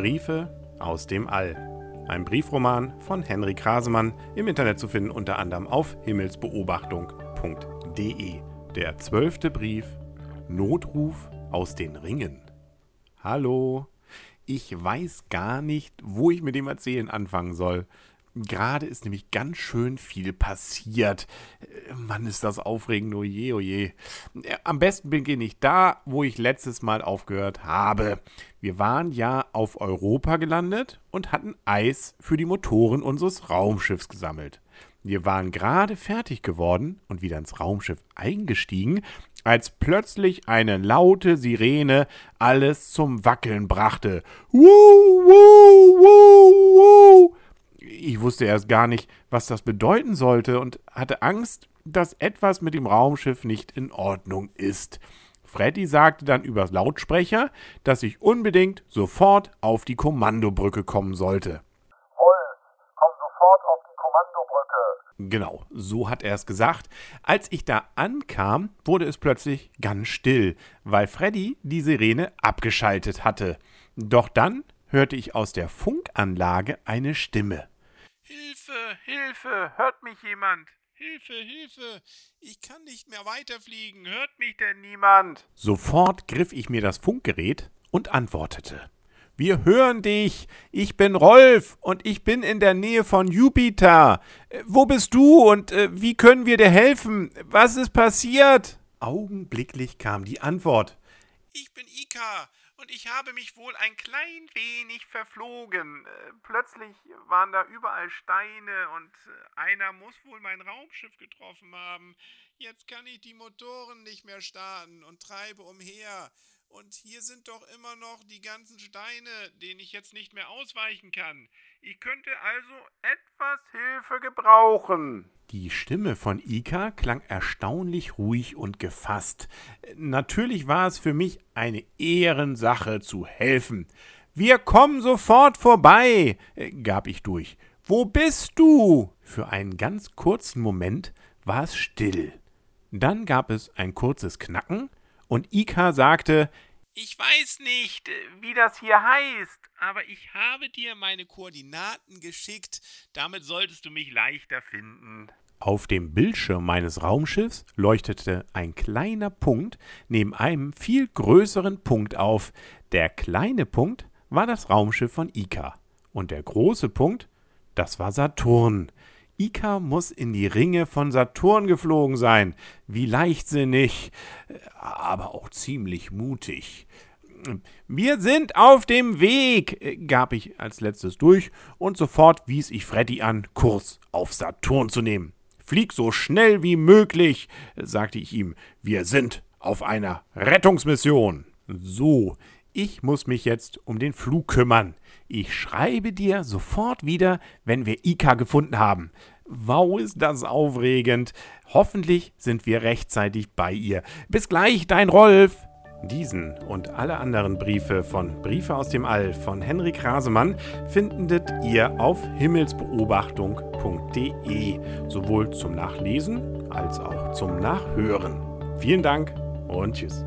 Briefe aus dem All. Ein Briefroman von Henry Krasemann, im Internet zu finden unter anderem auf himmelsbeobachtung.de. Der zwölfte Brief Notruf aus den Ringen. Hallo, ich weiß gar nicht, wo ich mit dem Erzählen anfangen soll. Gerade ist nämlich ganz schön viel passiert. Äh, Mann, ist das aufregend, oje, oje. Äh, am besten beginne ich da, wo ich letztes Mal aufgehört habe. Wir waren ja auf Europa gelandet und hatten Eis für die Motoren unseres Raumschiffs gesammelt. Wir waren gerade fertig geworden und wieder ins Raumschiff eingestiegen, als plötzlich eine laute Sirene alles zum Wackeln brachte. Wuh, wuh, wuh, wuh ich wusste erst gar nicht, was das bedeuten sollte und hatte Angst, dass etwas mit dem Raumschiff nicht in Ordnung ist. Freddy sagte dann übers Lautsprecher, dass ich unbedingt sofort auf die Kommandobrücke kommen sollte. Rolf, komm sofort auf die Kommandobrücke. Genau, so hat er es gesagt. Als ich da ankam, wurde es plötzlich ganz still, weil Freddy die Sirene abgeschaltet hatte. Doch dann hörte ich aus der Funkanlage eine Stimme. Hilfe, Hilfe, hört mich jemand? Hilfe, Hilfe, ich kann nicht mehr weiterfliegen, hört mich denn niemand? Sofort griff ich mir das Funkgerät und antwortete. Wir hören dich. Ich bin Rolf und ich bin in der Nähe von Jupiter. Äh, wo bist du und äh, wie können wir dir helfen? Was ist passiert? Augenblicklich kam die Antwort. Ich bin Ika und ich habe mich wohl ein klein wenig verflogen. Äh, plötzlich waren da überall Steine und äh, einer muss wohl mein Raumschiff getroffen haben. Jetzt kann ich die Motoren nicht mehr starten und treibe umher. Und hier sind doch immer noch die ganzen Steine, denen ich jetzt nicht mehr ausweichen kann. Ich könnte also etwas Hilfe gebrauchen. Die Stimme von Ika klang erstaunlich ruhig und gefasst. Natürlich war es für mich eine Ehrensache zu helfen. Wir kommen sofort vorbei, gab ich durch. Wo bist du? Für einen ganz kurzen Moment war es still. Dann gab es ein kurzes Knacken und Ika sagte, ich weiß nicht, äh, wie das hier heißt, aber ich habe dir meine Koordinaten geschickt. Damit solltest du mich leichter finden. Auf dem Bildschirm meines Raumschiffs leuchtete ein kleiner Punkt neben einem viel größeren Punkt auf. Der kleine Punkt war das Raumschiff von Ika. Und der große Punkt, das war Saturn. Ika muss in die Ringe von Saturn geflogen sein. Wie leichtsinnig, aber auch ziemlich mutig. Wir sind auf dem Weg, gab ich als letztes durch, und sofort wies ich Freddy an, Kurs auf Saturn zu nehmen. Flieg so schnell wie möglich, sagte ich ihm. Wir sind auf einer Rettungsmission. So, ich muss mich jetzt um den Flug kümmern. Ich schreibe dir sofort wieder, wenn wir Ika gefunden haben. Wow, ist das aufregend. Hoffentlich sind wir rechtzeitig bei ihr. Bis gleich, dein Rolf. Diesen und alle anderen Briefe von Briefe aus dem All von Henrik Rasemann findet ihr auf himmelsbeobachtung.de, sowohl zum Nachlesen als auch zum Nachhören. Vielen Dank und tschüss.